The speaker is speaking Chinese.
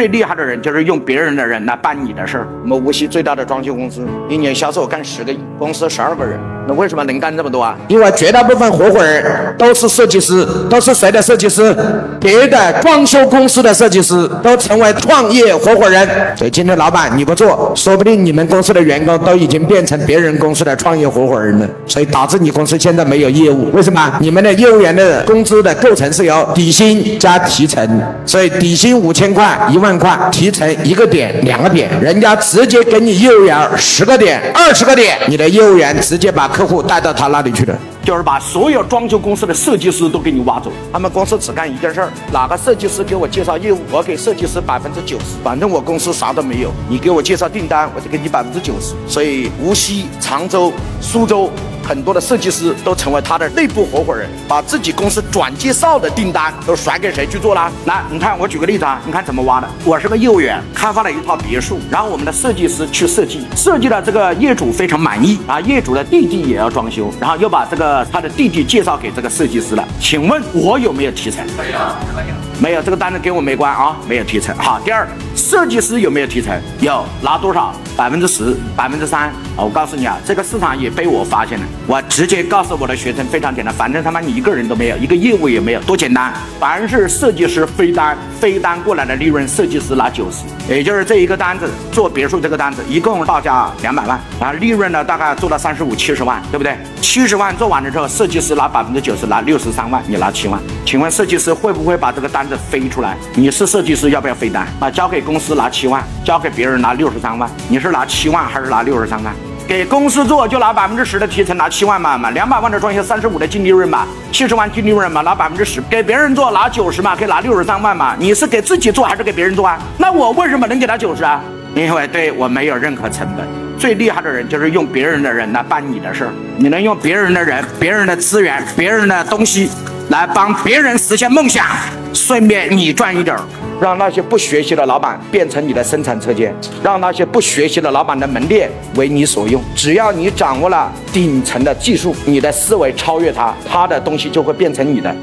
最厉害的人就是用别人的人来办你的事儿。我们无锡最大的装修公司，一年销售干十个亿，公司十二个人，为什么能干这么多啊？因为绝大部分合伙人都是设计师，都是谁的设计师？别的装修公司的设计师都成为创业合伙人。所以今天老板你不做，说不定你们公司的员工都已经变成别人公司的创业合伙人了。所以导致你公司现在没有业务，为什么？你们的业务员的工资的构成是由底薪加提成，所以底薪五千块、一万块，提成一个点、两个点，人家直接给你业务员十个点、二十个点，你的业务员直接把客户带到他那里去的。就是把所有装修公司的设计师都给你挖走，他们公司只干一件事儿，哪个设计师给我介绍业务，我给设计师百分之九十，反正我公司啥都没有，你给我介绍订单，我就给你百分之九十。所以无锡、常州、苏州。很多的设计师都成为他的内部合伙人，把自己公司转介绍的订单都甩给谁去做啦？来，你看，我举个例子啊，你看怎么挖的？我是个业务员，开发了一套别墅，然后我们的设计师去设计，设计了这个业主非常满意啊，业主的弟弟也要装修，然后又把这个他的弟弟介绍给这个设计师了。请问我有没有提成？没有，没有，没有，这个单子跟我没关啊，没有提成。好，第二，设计师有没有提成？有，拿多少？百分之十，百分之三。我告诉你啊，这个市场也被我发现了。我直接告诉我的学生，非常简单，反正他妈你一个人都没有，一个业务也没有，多简单。凡是设计师飞单，飞单过来的利润，设计师拿九十，也就是这一个单子做别墅这个单子，一共报价两百万，然后利润呢大概做到三十五七十万，对不对？七十万做完了之后，设计师拿百分之九十，拿六十三万，你拿七万。请问设计师会不会把这个单子飞出来？你是设计师要不要飞单？啊，交给公司拿七万，交给别人拿六十三万，你是拿七万还是拿六十三万？给公司做就拿百分之十的提成，拿七万嘛嘛，两百万的装修三十五的净利润嘛，七十万净利润嘛，拿百分之十。给别人做拿九十嘛，可以拿六十三万嘛。你是给自己做还是给别人做啊？那我为什么能给他九十啊？因为对我没有任何成本。最厉害的人就是用别人的人来办你的事儿，你能用别人的人、别人的资源、别人的东西来帮别人实现梦想，顺便你赚一点儿。让那些不学习的老板变成你的生产车间，让那些不学习的老板的门店为你所用。只要你掌握了顶层的技术，你的思维超越他，他的东西就会变成你的。